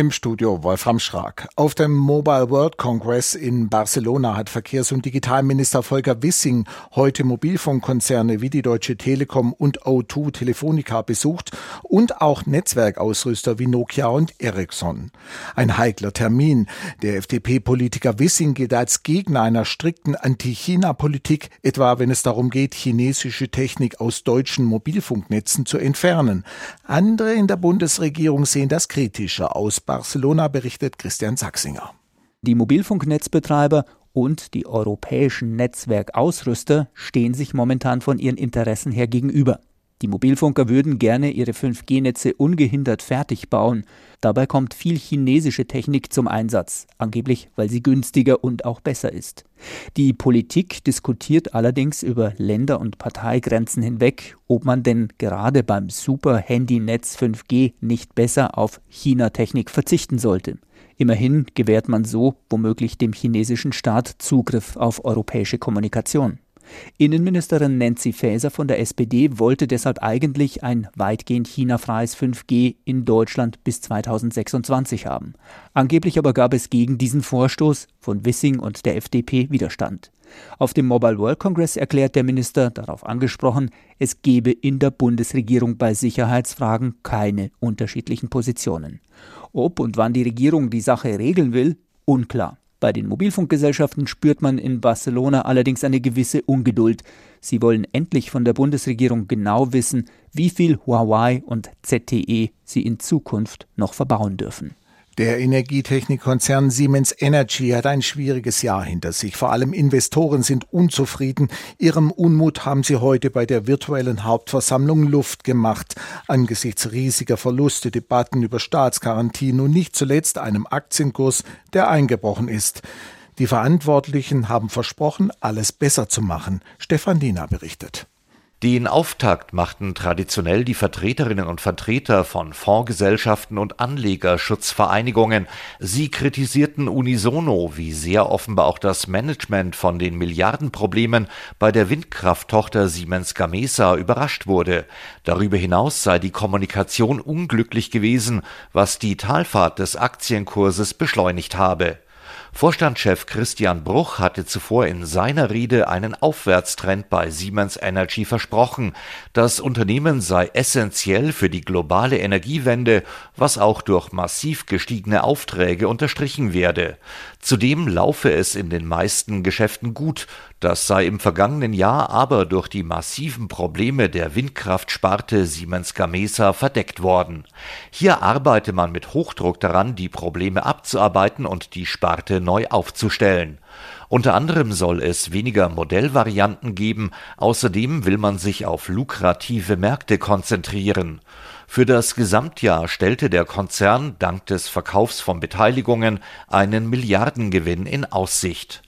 Im Studio Wolfram Schrag. Auf dem Mobile World Congress in Barcelona hat Verkehrs- und Digitalminister Volker Wissing heute Mobilfunkkonzerne wie die Deutsche Telekom und O2 Telefonica besucht und auch Netzwerkausrüster wie Nokia und Ericsson. Ein heikler Termin. Der FDP-Politiker Wissing gilt als Gegner einer strikten Anti-China-Politik, etwa wenn es darum geht, chinesische Technik aus deutschen Mobilfunknetzen zu entfernen. Andere in der Bundesregierung sehen das kritischer aus. Barcelona berichtet Christian Sachsinger. Die Mobilfunknetzbetreiber und die europäischen Netzwerkausrüster stehen sich momentan von ihren Interessen her gegenüber. Die Mobilfunker würden gerne ihre 5G-Netze ungehindert fertig bauen. Dabei kommt viel chinesische Technik zum Einsatz, angeblich weil sie günstiger und auch besser ist. Die Politik diskutiert allerdings über Länder- und Parteigrenzen hinweg, ob man denn gerade beim Super-Handynetz 5G nicht besser auf China-Technik verzichten sollte. Immerhin gewährt man so womöglich dem chinesischen Staat Zugriff auf europäische Kommunikation. Innenministerin Nancy Faeser von der SPD wollte deshalb eigentlich ein weitgehend chinafreies 5G in Deutschland bis 2026 haben. Angeblich aber gab es gegen diesen Vorstoß von Wissing und der FDP Widerstand. Auf dem Mobile World Congress erklärt der Minister, darauf angesprochen, es gebe in der Bundesregierung bei Sicherheitsfragen keine unterschiedlichen Positionen. Ob und wann die Regierung die Sache regeln will, unklar. Bei den Mobilfunkgesellschaften spürt man in Barcelona allerdings eine gewisse Ungeduld. Sie wollen endlich von der Bundesregierung genau wissen, wie viel Huawei und ZTE sie in Zukunft noch verbauen dürfen. Der Energietechnikkonzern Siemens Energy hat ein schwieriges Jahr hinter sich. Vor allem Investoren sind unzufrieden. Ihrem Unmut haben sie heute bei der virtuellen Hauptversammlung Luft gemacht. Angesichts riesiger Verluste, Debatten über Staatsgarantien und nicht zuletzt einem Aktienkurs, der eingebrochen ist. Die Verantwortlichen haben versprochen, alles besser zu machen. Stefan Diener berichtet. Den Auftakt machten traditionell die Vertreterinnen und Vertreter von Fondsgesellschaften und Anlegerschutzvereinigungen. Sie kritisierten unisono, wie sehr offenbar auch das Management von den Milliardenproblemen bei der Windkrafttochter Siemens Gamesa überrascht wurde. Darüber hinaus sei die Kommunikation unglücklich gewesen, was die Talfahrt des Aktienkurses beschleunigt habe. Vorstandschef Christian Bruch hatte zuvor in seiner Rede einen Aufwärtstrend bei Siemens Energy versprochen. Das Unternehmen sei essentiell für die globale Energiewende, was auch durch massiv gestiegene Aufträge unterstrichen werde. Zudem laufe es in den meisten Geschäften gut, das sei im vergangenen Jahr aber durch die massiven Probleme der Windkraftsparte Siemens Gamesa verdeckt worden. Hier arbeite man mit Hochdruck daran, die Probleme abzuarbeiten und die Sparte neu aufzustellen. Unter anderem soll es weniger Modellvarianten geben, außerdem will man sich auf lukrative Märkte konzentrieren. Für das Gesamtjahr stellte der Konzern dank des Verkaufs von Beteiligungen einen Milliardengewinn in Aussicht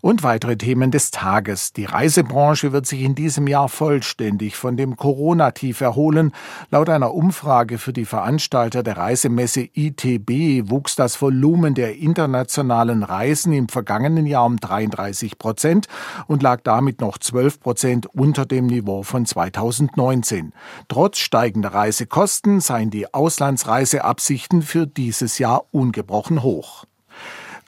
und weitere Themen des Tages. Die Reisebranche wird sich in diesem Jahr vollständig von dem Corona-Tief erholen. Laut einer Umfrage für die Veranstalter der Reisemesse ITB wuchs das Volumen der internationalen Reisen im vergangenen Jahr um 33 Prozent und lag damit noch 12 Prozent unter dem Niveau von 2019. Trotz steigender Reisekosten seien die Auslandsreiseabsichten für dieses Jahr ungebrochen hoch.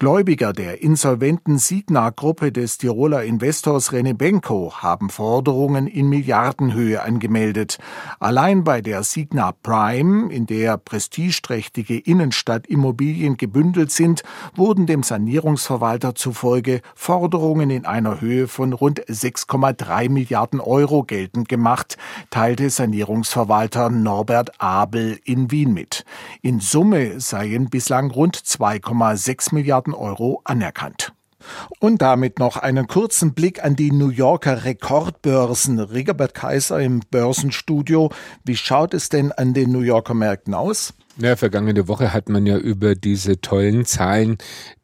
Gläubiger der insolventen Signa-Gruppe des Tiroler Investors René Benko haben Forderungen in Milliardenhöhe angemeldet. Allein bei der Signa Prime, in der prestigeträchtige Innenstadtimmobilien gebündelt sind, wurden dem Sanierungsverwalter zufolge Forderungen in einer Höhe von rund 6,3 Milliarden Euro geltend gemacht, teilte Sanierungsverwalter Norbert Abel in Wien mit. In Summe seien bislang rund 2,6 Milliarden Milliarden Euro anerkannt. Und damit noch einen kurzen Blick an die New Yorker Rekordbörsen. Rigobert Kaiser im Börsenstudio. Wie schaut es denn an den New Yorker Märkten aus? Ja, vergangene Woche hat man ja über diese tollen Zahlen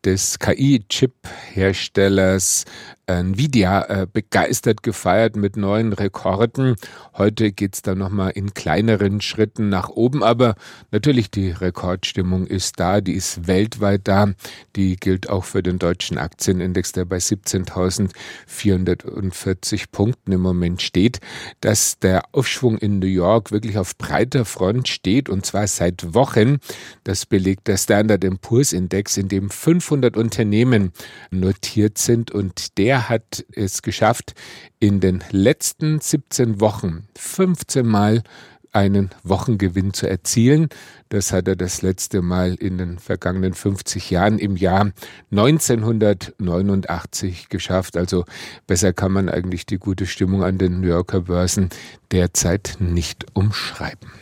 des KI-Chip-Herstellers Nvidia äh, begeistert gefeiert mit neuen Rekorden. Heute geht's dann nochmal in kleineren Schritten nach oben, aber natürlich die Rekordstimmung ist da, die ist weltweit da. Die gilt auch für den deutschen Aktienindex, der bei 17.440 Punkten im Moment steht. Dass der Aufschwung in New York wirklich auf breiter Front steht und zwar seit Wochen, das belegt der Standard Poor's Index, in dem 500 Unternehmen notiert sind und der er hat es geschafft, in den letzten 17 Wochen 15 Mal einen Wochengewinn zu erzielen. Das hat er das letzte Mal in den vergangenen 50 Jahren im Jahr 1989 geschafft. Also besser kann man eigentlich die gute Stimmung an den New Yorker Börsen derzeit nicht umschreiben.